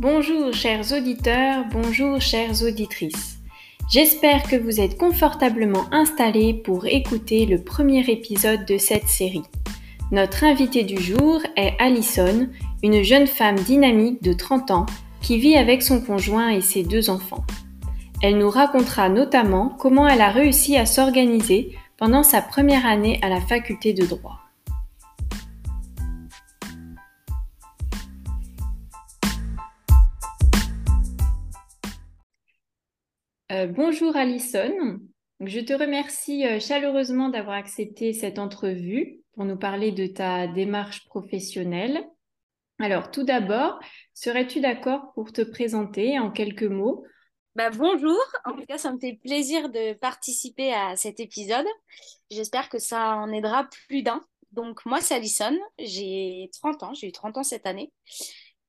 Bonjour chers auditeurs, bonjour chères auditrices. J'espère que vous êtes confortablement installés pour écouter le premier épisode de cette série. Notre invitée du jour est Alison, une jeune femme dynamique de 30 ans qui vit avec son conjoint et ses deux enfants. Elle nous racontera notamment comment elle a réussi à s'organiser pendant sa première année à la faculté de droit. Euh, bonjour Alison. Je te remercie euh, chaleureusement d'avoir accepté cette entrevue pour nous parler de ta démarche professionnelle. Alors, tout d'abord, serais-tu d'accord pour te présenter en quelques mots? Bah, bonjour, en tout cas ça me fait plaisir de participer à cet épisode. J'espère que ça en aidera plus d'un. Donc moi c'est Alison, j'ai 30 ans, j'ai eu 30 ans cette année.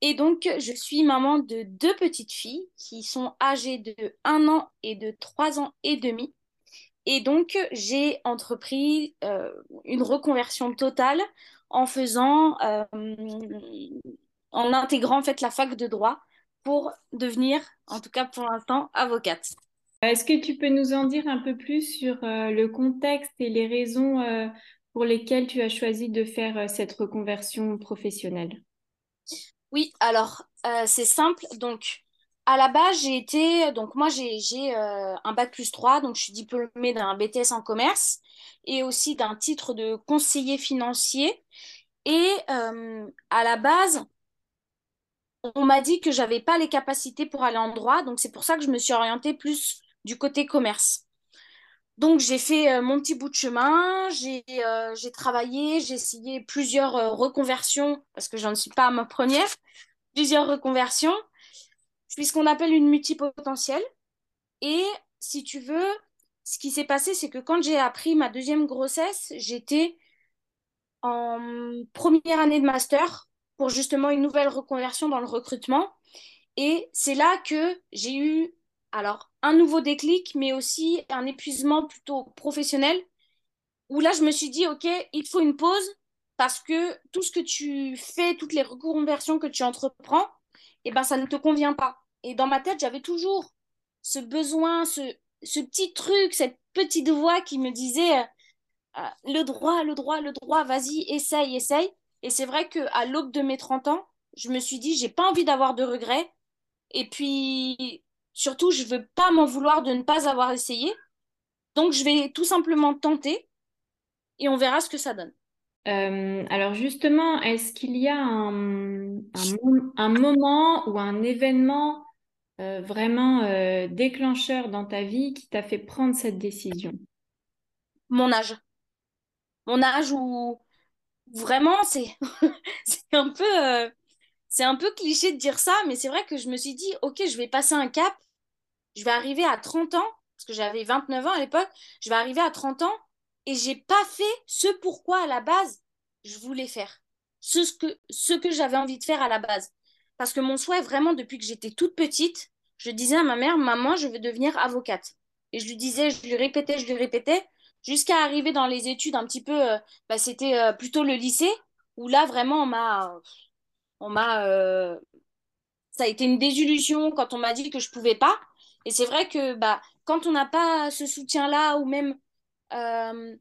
Et donc, je suis maman de deux petites filles qui sont âgées de 1 an et de 3 ans et demi. Et donc, j'ai entrepris euh, une reconversion totale en faisant, euh, en intégrant en fait la fac de droit pour devenir, en tout cas pour l'instant, avocate. Est-ce que tu peux nous en dire un peu plus sur euh, le contexte et les raisons pour lesquelles tu as choisi de faire cette reconversion professionnelle? Oui, alors euh, c'est simple. Donc, à la base, j'ai été. Donc, moi, j'ai euh, un bac plus 3, donc je suis diplômée d'un BTS en commerce et aussi d'un titre de conseiller financier. Et euh, à la base, on m'a dit que j'avais pas les capacités pour aller en droit, donc c'est pour ça que je me suis orientée plus du côté commerce. Donc j'ai fait euh, mon petit bout de chemin, j'ai euh, travaillé, j'ai essayé plusieurs euh, reconversions, parce que je ne suis pas à ma première, plusieurs reconversions. Je ce qu'on appelle une multipotentielle. Et si tu veux, ce qui s'est passé, c'est que quand j'ai appris ma deuxième grossesse, j'étais en première année de master pour justement une nouvelle reconversion dans le recrutement. Et c'est là que j'ai eu alors, un nouveau déclic, mais aussi un épuisement plutôt professionnel, où là, je me suis dit, OK, il faut une pause, parce que tout ce que tu fais, toutes les reconversions que tu entreprends, eh ben, ça ne te convient pas. Et dans ma tête, j'avais toujours ce besoin, ce, ce petit truc, cette petite voix qui me disait, euh, euh, le droit, le droit, le droit, vas-y, essaye, essaye. Et c'est vrai qu'à l'aube de mes 30 ans, je me suis dit, j'ai pas envie d'avoir de regrets. Et puis, Surtout, je veux pas m'en vouloir de ne pas avoir essayé. Donc, je vais tout simplement tenter et on verra ce que ça donne. Euh, alors justement, est-ce qu'il y a un, un, moment ou un événement euh, vraiment euh, déclencheur dans ta vie qui t'a fait prendre cette décision? Mon âge. Mon âge où vraiment c'est un peu c'est un peu cliché de dire ça, mais c'est vrai que je me suis dit, ok, je vais passer un cap, je vais arriver à 30 ans, parce que j'avais 29 ans à l'époque, je vais arriver à 30 ans et j'ai pas fait ce pourquoi à la base je voulais faire, ce que, j'avais envie de faire à la base. Parce que mon souhait, vraiment, depuis que j'étais toute petite, je disais à ma mère, maman, je veux devenir avocate. Et je lui disais, je lui répétais, je lui répétais, jusqu'à arriver dans les études un petit peu, euh, bah, c'était euh, plutôt le lycée, où là, vraiment, on m'a on m'a, euh, ça a été une désillusion quand on m'a dit que je pouvais pas. Et c'est vrai que bah, quand on n'a pas ce soutien-là ou même euh,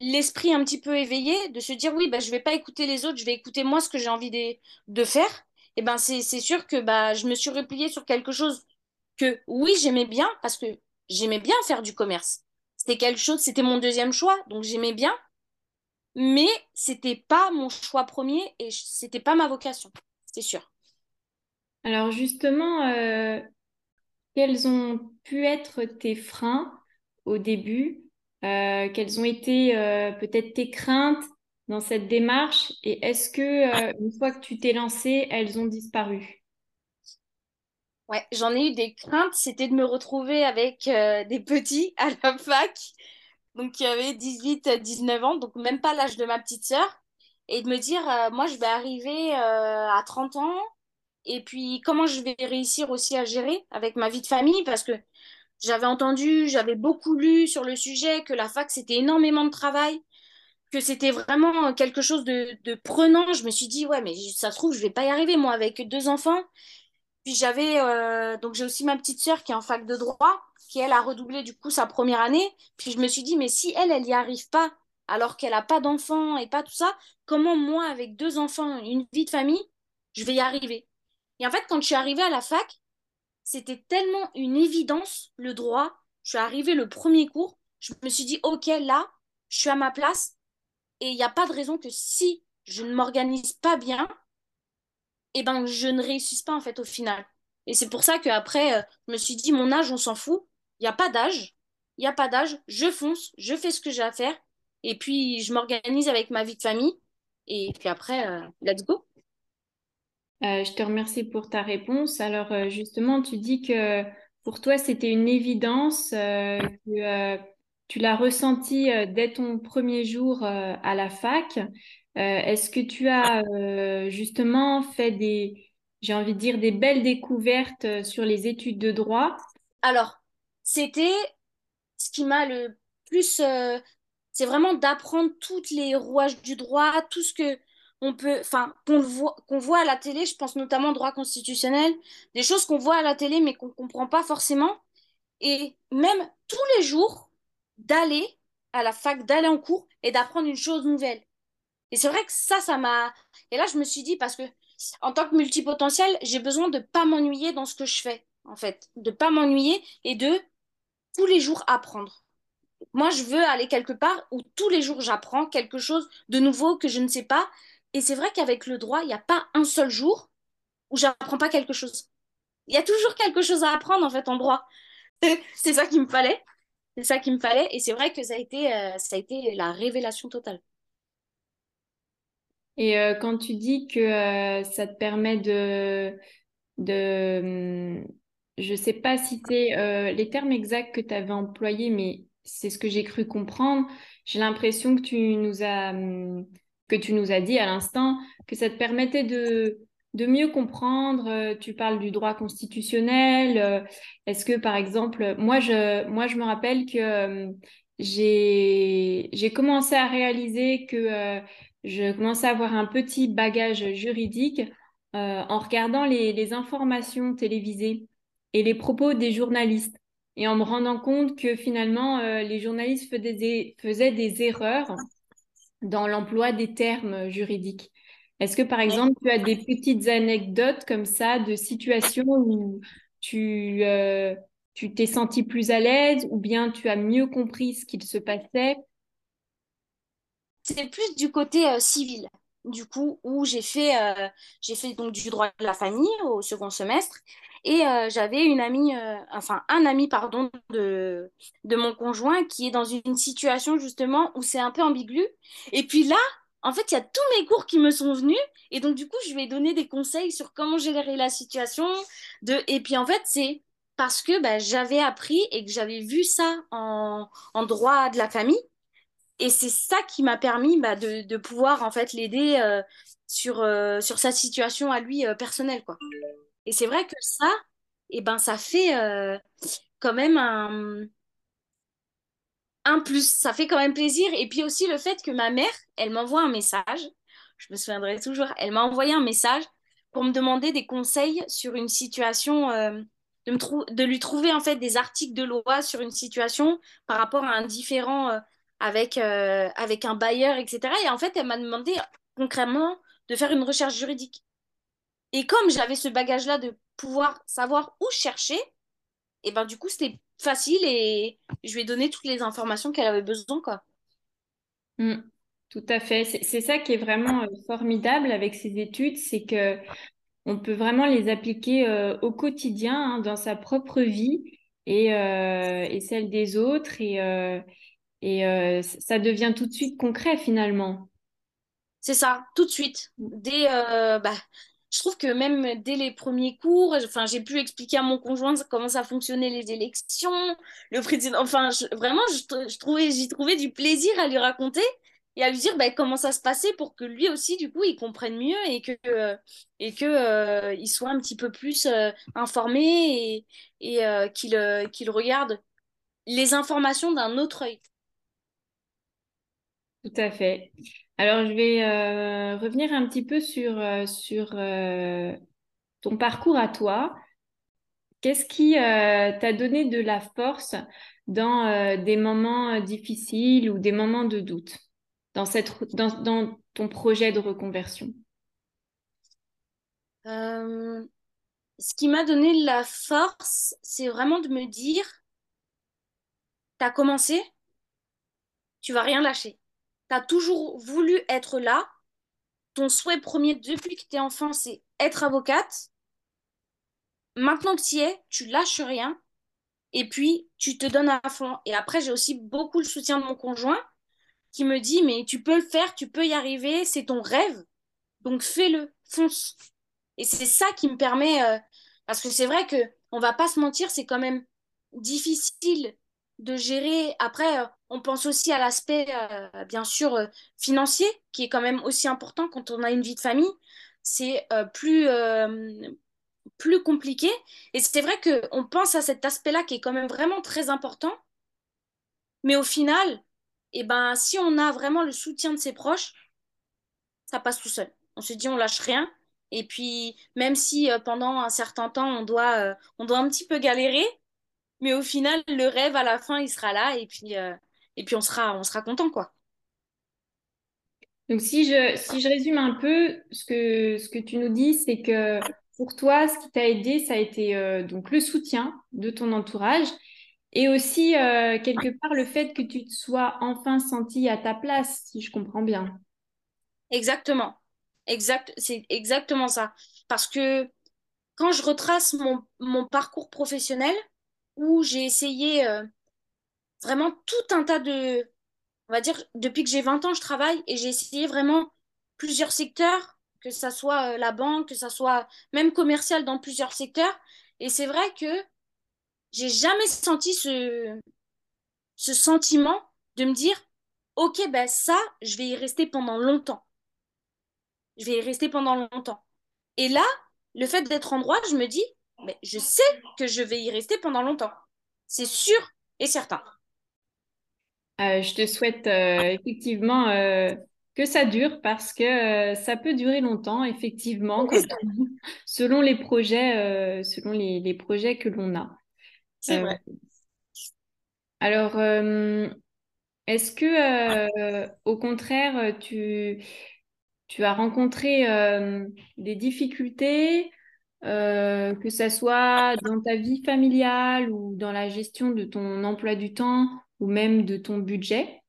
l'esprit un petit peu éveillé, de se dire oui, bah, je vais pas écouter les autres, je vais écouter moi ce que j'ai envie de, de faire, et ben c'est, c'est sûr que bah, je me suis repliée sur quelque chose que oui, j'aimais bien parce que j'aimais bien faire du commerce. C'était quelque chose, c'était mon deuxième choix, donc j'aimais bien mais c'était pas mon choix premier et c'était pas ma vocation, c'est sûr. Alors justement, euh, quels ont pu être tes freins au début? Euh, Quelles ont été euh, peut-être tes craintes dans cette démarche? Et est-ce que une fois que tu t'es lancée, elles ont disparu? Ouais, j'en ai eu des craintes, c'était de me retrouver avec des petits à la fac donc qui avait 18, 19 ans, donc même pas l'âge de ma petite sœur, et de me dire, euh, moi, je vais arriver euh, à 30 ans, et puis comment je vais réussir aussi à gérer avec ma vie de famille, parce que j'avais entendu, j'avais beaucoup lu sur le sujet, que la fac, c'était énormément de travail, que c'était vraiment quelque chose de, de, prenant. Je me suis dit, ouais, mais ça se trouve, je vais pas y arriver, moi, avec deux enfants. Puis j'avais euh, donc j'ai aussi ma petite sœur qui est en fac de droit, qui elle a redoublé du coup sa première année. Puis je me suis dit, mais si elle, elle n'y arrive pas, alors qu'elle n'a pas d'enfants et pas tout ça, comment moi, avec deux enfants, une vie de famille, je vais y arriver? Et en fait, quand je suis arrivée à la fac, c'était tellement une évidence, le droit. Je suis arrivée le premier cours, je me suis dit, ok, là, je suis à ma place et il n'y a pas de raison que si je ne m'organise pas bien, eh ben, je ne réussisse pas en fait au final. Et c'est pour ça qu'après, euh, je me suis dit, mon âge, on s'en fout. Il n'y a pas d'âge. Il n'y a pas d'âge. Je fonce, je fais ce que j'ai à faire. Et puis, je m'organise avec ma vie de famille. Et puis après, euh, let's go. Euh, je te remercie pour ta réponse. Alors, justement, tu dis que pour toi, c'était une évidence, tu l'as ressenti dès ton premier jour à la fac. Est-ce que tu as justement fait des, j'ai envie de dire, des belles découvertes sur les études de droit? Alors, c'était ce qui m'a le plus... c'est vraiment d'apprendre toutes les rouages du droit, tout ce que on peut, enfin, qu'on voit, qu'on voit à la télé, je pense notamment au droit constitutionnel, des choses qu'on voit à la télé mais qu'on comprend pas forcément. Et même tous les jours, d'aller à la fac, d'aller en cours et d'apprendre une chose nouvelle. Et c'est vrai que ça, ça m'a. Et là, je me suis dit, parce que en tant que multipotentiel, j'ai besoin de pas m'ennuyer dans ce que je fais, en fait. De pas m'ennuyer et de tous les jours apprendre. Moi, je veux aller quelque part où tous les jours j'apprends quelque chose de nouveau que je ne sais pas et c'est vrai qu'avec le droit, il n'y a pas un seul jour où j'apprends pas quelque chose. Il y a toujours quelque chose à apprendre en fait en droit. c'est ça qu'il me fallait. C'est ça qu'il me fallait. Et c'est vrai que ça a été, euh, ça a été la révélation totale. Et euh, quand tu dis que euh, ça te permet de, de hum, je sais pas si c'est les termes exacts que tu avais employés, mais c'est ce que j'ai cru comprendre. J'ai l'impression que tu nous as hum, que tu nous as dit à l'instant, que ça te permettait de, de mieux comprendre. Euh, tu parles du droit constitutionnel. Euh, est-ce que, par exemple, moi, je, me rappelle que euh, j'ai, commencé à réaliser que je commençais à avoir un petit bagage juridique en regardant les, informations télévisées et les propos des journalistes et en me rendant compte que finalement, les journalistes faisaient des erreurs dans l'emploi des termes juridiques. Est-ce que, par exemple, tu as des petites anecdotes comme ça de situations où tu euh, tu t'es senti plus à l'aise ou bien tu as mieux compris ce qu'il se passait? C'est plus du côté euh, civil, du coup, où j'ai fait, euh, j'ai fait donc du droit de la famille au second semestre et j'avais une amie, enfin un ami, pardon, de, de mon conjoint qui est dans une situation justement où c'est un peu ambigu. Et puis là, en fait, il y a tous mes cours qui me sont venus. Et donc, du coup, je lui ai donné des conseils sur comment gérer la situation. De... Et puis, en fait, c'est parce que bah, j'avais appris et que j'avais vu ça en, droit de la famille. Et c'est ça qui m'a permis bah, de, pouvoir, en fait, l'aider euh, sur, sur sa situation à lui personnelle, quoi. Et c'est vrai que ça, eh ben, ça fait euh, quand même un, un plus. Ça fait quand même plaisir. Et puis aussi le fait que ma mère, elle m'envoie un message. Je me souviendrai toujours. Elle m'a envoyé un message pour me demander des conseils sur une situation, euh, de, lui trouver en fait des articles de loi sur une situation par rapport à un différent euh, avec, avec un bailleur, etc. Et en fait, elle m'a demandé concrètement de faire une recherche juridique. Et comme j'avais ce bagage-là de pouvoir savoir où chercher, et ben du coup c'était facile et je lui ai donné toutes les informations qu'elle avait besoin quoi. Mm. tout à fait. C'est ça qui est vraiment euh, formidable avec ces études, c'est que on peut vraiment les appliquer euh, au quotidien, hein, dans sa propre vie et, euh, et celle des autres, et, et ça devient tout de suite concret finalement. C'est ça, tout de suite. Dès, bah, je trouve que même dès les premiers cours, enfin, j'ai pu expliquer à mon conjoint comment ça fonctionnait les élections, le président. Enfin, vraiment, je, trouvais, j'y trouvais du plaisir à lui raconter et à lui dire ben, comment ça se passait pour que lui aussi, du coup, il comprenne mieux et que et que euh, il soit un petit peu plus euh, informé et, et euh, qu'il regarde les informations d'un autre œil. Tout à fait. Alors, je vais euh, revenir un petit peu sur, euh, euh, ton parcours à toi, qu'est-ce qui t'a donné de la force dans des moments difficiles ou des moments de doute dans, ton projet de reconversion? Ce qui m'a donné de la force, c'est vraiment de me dire, tu as commencé, tu vas rien lâcher. Tu as toujours voulu être là. Ton souhait premier depuis que tu enfant, c'est être avocate. Maintenant que tu es, tu lâches rien et puis tu te donnes à fond. Et après, j'ai aussi beaucoup le soutien de mon conjoint qui me dit mais tu peux le faire, tu peux y arriver, c'est ton rêve. Donc fais-le, fonce. Et c'est ça qui me permet euh, parce que c'est vrai que on va pas se mentir, c'est quand même difficile de gérer. Après, euh, on pense aussi à l'aspect, euh, bien sûr, euh, financier, qui est quand même aussi important quand on a une vie de famille. C'est plus, plus compliqué. Et c'est vrai qu'on pense à cet aspect-là qui est quand même vraiment très important. Mais au final, eh ben, si on a vraiment le soutien de ses proches, ça passe tout seul. On se dit, on lâche rien. Et puis, même si pendant un certain temps, on doit, on doit un petit peu galérer, mais au final, le rêve, à la fin, il sera là et puis, euh, et puis on sera, on sera content, quoi. Donc, si je, si je résume un peu, ce que, ce que tu nous dis, c'est que pour toi, ce qui t'a aidé, ça a été euh, donc le soutien de ton entourage et aussi, euh, quelque part, le fait que tu te sois enfin senti à ta place, si je comprends bien. Exactement. Exact, c'est exactement ça. Parce que quand je retrace mon, mon parcours professionnel, où j'ai essayé euh, vraiment tout un tas de... On va dire, depuis que j'ai 20 ans, je travaille et j'ai essayé vraiment plusieurs secteurs, que ça soit euh, la banque, que ça soit même commercial dans plusieurs secteurs. Et c'est vrai que j'ai jamais senti ce, ce sentiment de me dire, OK, ben ça, je vais y rester pendant longtemps. Je vais y rester pendant longtemps. Et là, le fait d'être en droit, je me dis, mais je sais que je vais y rester pendant longtemps. C'est sûr et certain. Euh, je te souhaite euh, effectivement euh, que ça dure parce que ça peut durer longtemps, effectivement, selon les projets, selon les, projets que l'on a. C'est vrai. Alors, est-ce que, au contraire, tu, tu as rencontré des difficultés que ça soit dans ta vie familiale ou dans la gestion de ton emploi du temps ou même de ton budget?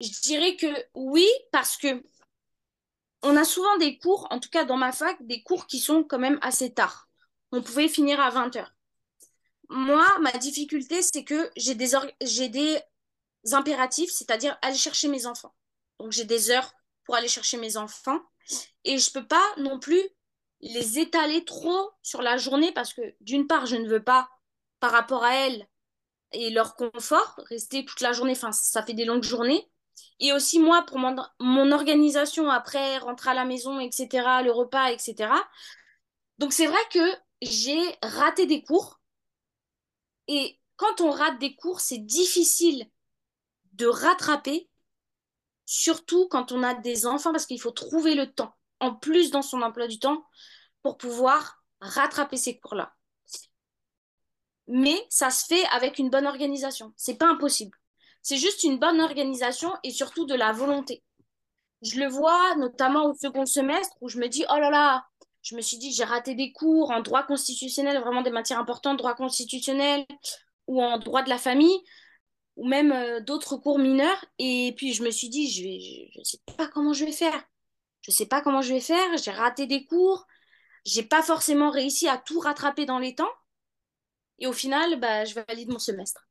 Je dirais que oui, parce que on a souvent des cours, en tout cas dans ma fac, des cours qui sont quand même assez tard. On pouvait finir à 20 heures. Moi, ma difficulté, c'est que j'ai des, j'ai des impératifs, c'est-à-dire aller chercher mes enfants. Donc j'ai des heures pour aller chercher mes enfants et je peux pas non plus les étaler trop sur la journée parce que d'une part, je ne veux pas, par rapport à elles et leur confort, rester toute la journée, enfin, ça fait des longues journées. Et aussi moi, pour mon, mon organisation après, rentrer à la maison, etc., le repas, etc. Donc c'est vrai que j'ai raté des cours. Et quand on rate des cours, c'est difficile de rattraper surtout quand on a des enfants, parce qu'il faut trouver le temps, en plus dans son emploi du temps, pour pouvoir rattraper ces cours-là. Mais ça se fait avec une bonne organisation. C'est pas impossible. C'est juste une bonne organisation et surtout de la volonté. Je le vois notamment au second semestre où je me dis, oh là là, je me suis dit, j'ai raté des cours en droit constitutionnel, vraiment des matières importantes, droit constitutionnel ou en droit de la famille ou même euh, d'autres cours mineurs. Et puis je me suis dit, je ne je, sais pas comment je vais faire. Je sais pas comment je vais faire. J'ai raté des cours. J'ai pas forcément réussi à tout rattraper dans les temps. Et au final, bah, je valide mon semestre.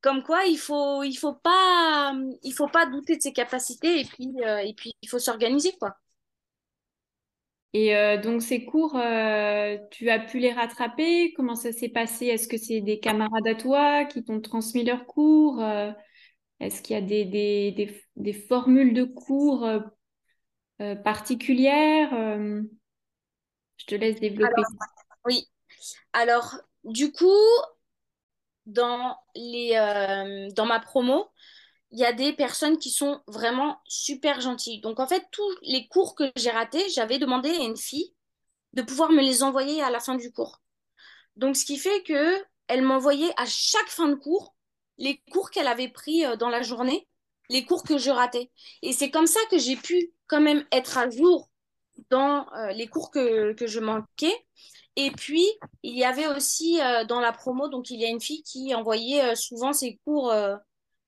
Comme quoi, il faut, il faut pas, il faut pas douter de ses capacités et puis, euh, et puis il faut s'organiser, quoi. Et euh, donc, ces cours, euh, tu as pu les rattraper? Comment ça s'est passé? Est-ce que c'est des camarades à toi qui t'ont transmis leurs cours? Est-ce qu'il y a des, des, des, des, formules de cours particulières? je te laisse développer. oui. Alors, du coup, dans, les, dans ma promo, il y a des personnes qui sont vraiment super gentilles. Donc en fait, tous les cours que j'ai ratés, j'avais demandé à une fille de pouvoir me les envoyer à la fin du cours. Donc ce qui fait que elle m'envoyait à chaque fin de cours les cours qu'elle avait pris euh, dans la journée, les cours que je ratais. Et c'est comme ça que j'ai pu quand même être à jour dans euh, les cours que je manquais. Et puis, il y avait aussi euh, dans la promo, donc il y a une fille qui envoyait souvent ses cours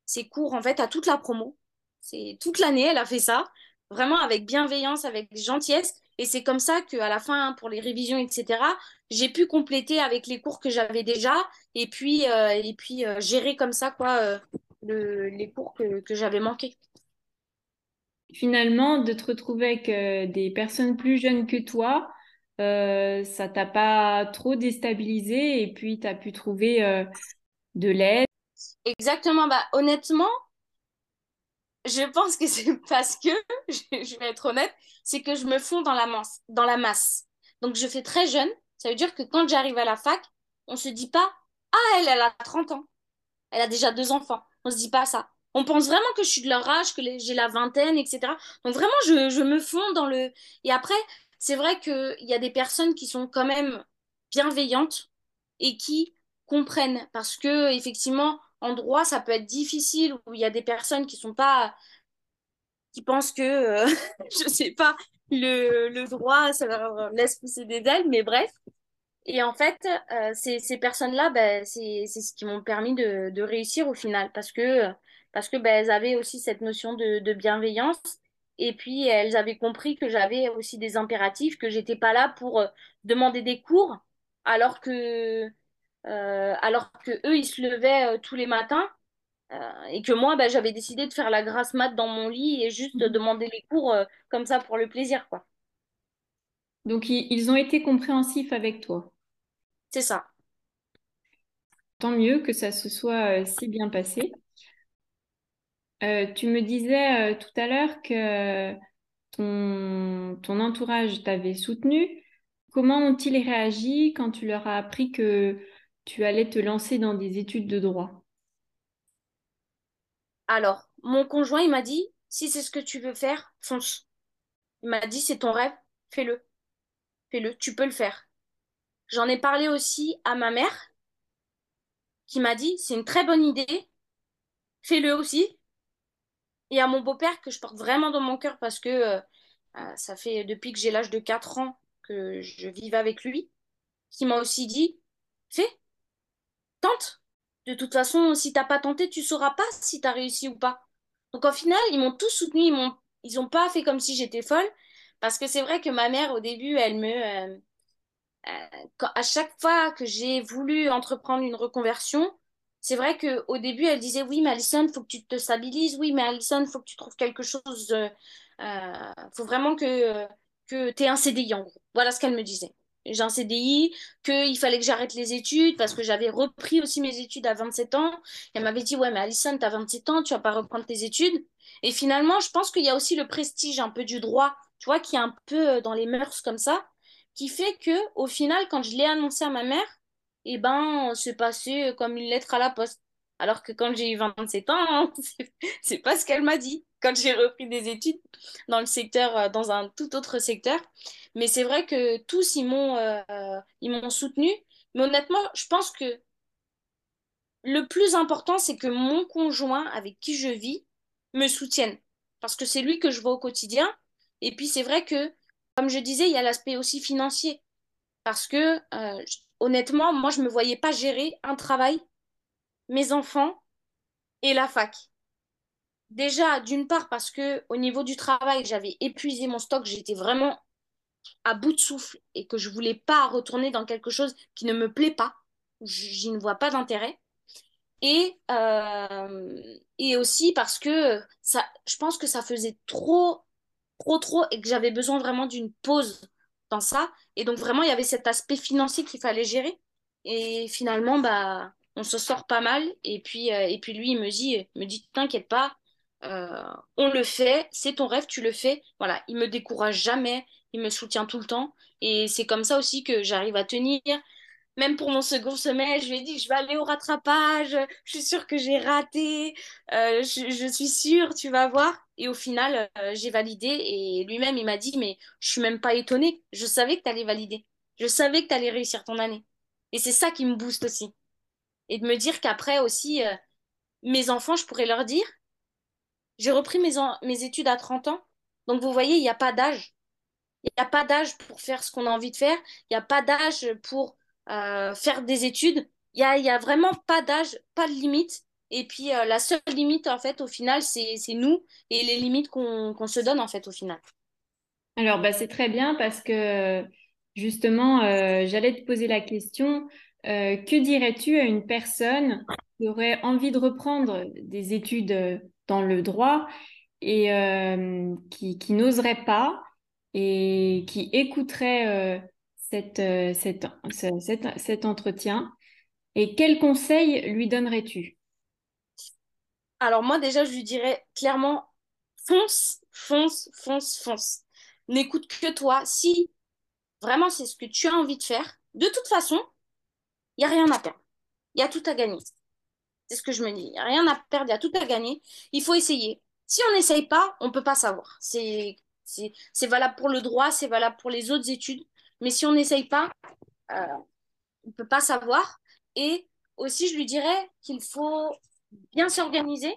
ses cours en fait à toute la promo. C'est toute l'année, elle a fait ça, vraiment avec bienveillance, avec gentillesse. Et c'est comme ça qu'à la fin, pour les révisions, etc., j'ai pu compléter avec les cours que j'avais déjà et puis, euh, et puis euh, gérer comme ça quoi, euh, le, les cours que, que j'avais manqués. Finalement, de te retrouver avec des personnes plus jeunes que toi, ça t'a pas trop déstabilisé et puis tu as pu trouver de l'aide? Exactement. Bah, honnêtement, je pense que c'est parce que, je vais être honnête, c'est que je me fonds dans la masse, dans la masse. Donc, je fais très jeune. Ça veut dire que quand j'arrive à la fac, on se dit pas, ah, elle, elle a 30 ans. Elle a déjà deux enfants. On se dit pas ça. On pense vraiment que je suis de leur âge, que j'ai la vingtaine, etc. Donc, vraiment, je me fonds dans le. Et après, c'est vrai qu'il y a des personnes qui sont quand même bienveillantes et qui comprennent. Parce que, effectivement, en droit, ça peut être difficile, où il y a des personnes qui sont pas, qui pensent que, euh, je sais pas, le, le, droit, ça leur laisse pousser des ailes, mais bref. Et en fait, euh, ces, ces personnes-là, ben, c'est ce qui m'ont permis de, de, réussir au final, parce que, parce que ben, elles avaient aussi cette notion de bienveillance, et puis elles avaient compris que j'avais aussi des impératifs, que j'étais pas là pour euh, demander des cours, alors que euh, alors que eux ils se levaient euh, tous les matins euh, et que moi bah, j'avais décidé de faire la grasse mat dans mon lit et juste de mhm. demander les cours comme ça pour le plaisir quoi. Donc ils ont été compréhensifs avec toi. C'est ça. Tant mieux que ça se soit si bien passé. Tu me disais tout à l'heure que ton, ton entourage t'avait soutenu. Comment ont-ils réagi quand tu leur as appris que tu allais te lancer dans des études de droit? Alors, mon conjoint, il m'a dit, si c'est ce que tu veux faire, fonce. Il m'a dit, c'est ton rêve, fais-le. Fais-le, tu peux le faire. J'en ai parlé aussi à ma mère, qui m'a dit, c'est une très bonne idée, fais-le aussi. Et à mon beau-père, que je porte vraiment dans mon cœur parce que euh, euh, ça fait depuis que j'ai l'âge de 4 ans que je vive avec lui, qui m'a aussi dit, fais, tente. De toute façon, si t'as pas tenté, tu sauras pas si tu as réussi ou pas. Donc au final, ils m'ont tous soutenu, ils m'ont, ils ont pas fait comme si j'étais folle, parce que c'est vrai que ma mère au début, elle me, euh, à chaque fois que j'ai voulu entreprendre une reconversion, c'est vrai que au début, elle disait oui, mais Alison, faut que tu te stabilises, oui, mais Alison, faut que tu trouves quelque chose, euh, faut vraiment que que tu aies un CDI en gros. Voilà ce qu'elle me disait j'ai un CDI, qu'il fallait que j'arrête les études parce que j'avais repris aussi mes études à 27 ans. elle m'avait dit, ouais, mais Alison, tu as 27 ans, tu vas pas reprendre tes études. Et finalement, je pense qu'il y a aussi le prestige un peu du droit, tu vois, qui est un peu euh, dans les mœurs comme ça, qui fait que au final, quand je l'ai annoncé à ma mère, eh ben, c'est passé comme une lettre à la poste. Alors que quand j'ai eu 27 ans, c'est pas ce qu'elle m'a dit quand j'ai repris des études dans le secteur, euh, dans un tout autre secteur. Mais c'est vrai que tous, ils m'ont euh, soutenu. Mais honnêtement, je pense que le plus important, c'est que mon conjoint avec qui je vis me soutienne. Parce que c'est lui que je vois au quotidien. Et puis c'est vrai que, comme je disais, il y a l'aspect aussi financier. Parce que, euh, honnêtement, moi, je ne me voyais pas gérer un travail, mes enfants et la fac. Déjà, d'une part, parce que au niveau du travail, j'avais épuisé mon stock, j'étais vraiment à bout de souffle et que je voulais pas retourner dans quelque chose qui ne me plaît pas, j'y ne vois pas d'intérêt. Et, euh, et aussi parce que ça, je pense que ça faisait trop, trop, trop et que j'avais besoin vraiment d'une pause ça. Et donc vraiment, il y avait cet aspect financier qu'il fallait gérer. Et finalement, bah, on se sort pas mal. Et puis, euh, et puis lui, il me dit, me dit, t'inquiète pas, euh, on le fait, c'est ton rêve, tu le fais. Voilà, il me décourage jamais, il me soutient tout le temps. Et c'est comme ça aussi que j'arrive à tenir. Même pour mon second semestre, je lui ai dit, je vais aller au rattrapage, je suis sûre que j'ai raté, euh, je, suis sûre, tu vas voir. Et au final, euh, j'ai validé et lui-même, il m'a dit, mais je suis même pas étonnée, je savais que tu allais valider, je savais que tu allais réussir ton année. Et c'est ça qui me booste aussi. Et de me dire qu'après aussi, euh, mes enfants, je pourrais leur dire, j'ai repris mes, mes études à 30 ans. Donc vous voyez, il n'y a pas d'âge. Il n'y a pas d'âge pour faire ce qu'on a envie de faire. Il n'y a pas d'âge pour euh, faire des études. Il n'y a, y a vraiment pas d'âge, pas de limite. Et puis euh, la seule limite, en fait, au final, c'est, nous et les limites qu'on se donne, en fait, au final. Alors, bah, c'est très bien parce que justement, euh, j'allais te poser la question, que dirais-tu à une personne qui aurait envie de reprendre des études dans le droit et qui n'oserait pas et qui écouterait euh, cet, entretien et quels conseils lui donnerais-tu? Alors moi, déjà, je lui dirais clairement, fonce, fonce, fonce, fonce. N'écoute que toi. Si vraiment c'est ce que tu as envie de faire, de toute façon, il n'y a rien à perdre. Il y a tout à gagner. C'est ce que je me dis. Il n'y a rien à perdre, il y a tout à gagner. Il faut essayer. Si on n'essaye pas, on ne peut pas savoir. C'est valable pour le droit, c'est valable pour les autres études. Mais si on n'essaye pas, euh, on ne peut pas savoir. Et aussi, je lui dirais qu'il faut bien s'organiser.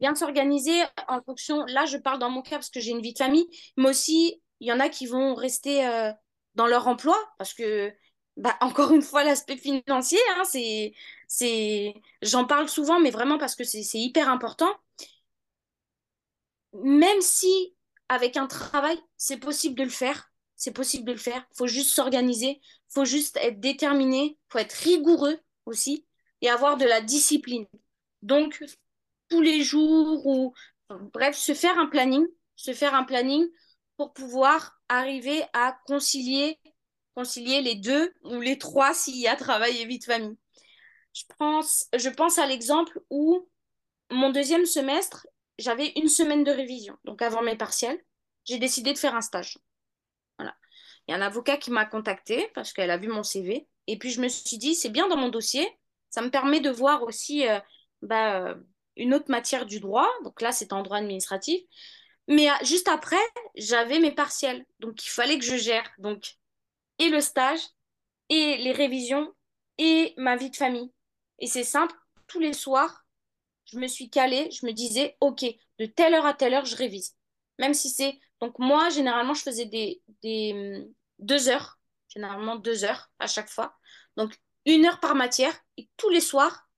Bien s'organiser en fonction. Là, je parle dans mon cas parce que j'ai une vie de famille. Mais aussi, il y en a qui vont rester euh, dans leur emploi parce que, bah, encore une fois, l'aspect financier, hein, c'est, c'est, j'en parle souvent, mais vraiment parce que c'est c'est hyper important. Même si avec un travail, c'est possible de le faire, c'est possible de le faire. Faut juste s'organiser, faut juste être déterminé, faut être rigoureux aussi et avoir de la discipline. Donc, tous les jours ou bref, se faire un planning, se faire un planning pour pouvoir arriver à concilier, concilier les deux ou les trois s'il y a travail et vie de famille. Je pense, je pense à l'exemple où mon deuxième semestre, j'avais une semaine de révision. Donc avant mes partiels, j'ai décidé de faire un stage. Il y a un avocat qui m'a contacté parce qu'elle a vu mon CV. Et puis je me suis dit, c'est bien dans mon dossier. Ça me permet de voir aussi euh, bah, euh, une autre matière du droit. Donc là, c'est en droit administratif. Mais euh, juste après, j'avais mes partiels. Donc il fallait que je gère. Donc et le stage, et les révisions, et ma vie de famille. Et c'est simple, tous les soirs, je me suis calée, je me disais, OK, de telle heure à telle heure, je révise. Même si c'est... Donc moi, généralement, je faisais des, hum, deux heures, généralement deux heures à chaque fois. Donc une heure par matière, et tous les soirs.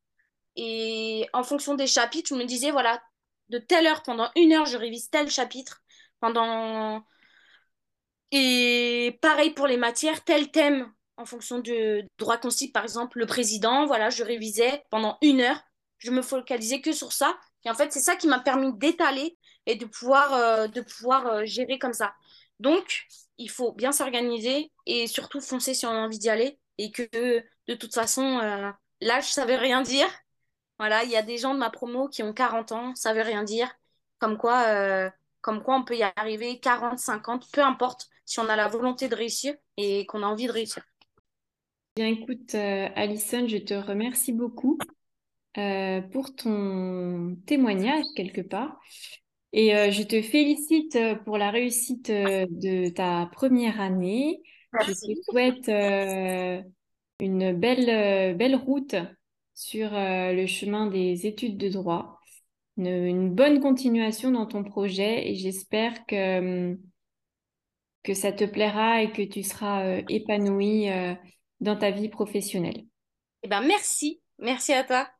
Et en fonction des chapitres, je me disais, voilà, de telle heure, pendant une heure, je révise tel chapitre. Pendant et pareil pour les matières, tel thème en fonction du droit constitue, par exemple, le président, voilà, je révisais pendant une heure, je me focalisais que sur ça. Et en fait, c'est ça qui m'a permis d'étaler et de pouvoir, euh, de pouvoir euh, gérer comme ça. Donc, il faut bien s'organiser et surtout foncer si on a envie d'y aller et que de toute façon, l'âge, ça veut rien dire. Voilà, il y a des gens de ma promo qui ont 40 ans, ça veut rien dire. Comme quoi, euh, comme quoi on peut y arriver 40, 50, peu importe, si on a la volonté de réussir et qu'on a envie de réussir. Bien, écoute, Alison, je te remercie beaucoup pour ton témoignage quelque part. Et euh, je te félicite euh, pour la réussite euh, de ta première année. Je te souhaite euh, une belle, belle route sur le chemin des études de droit, une, une bonne continuation dans ton projet et j'espère que, que ça te plaira et que tu seras épanoui euh, dans ta vie professionnelle. Eh ben, merci. Merci à toi.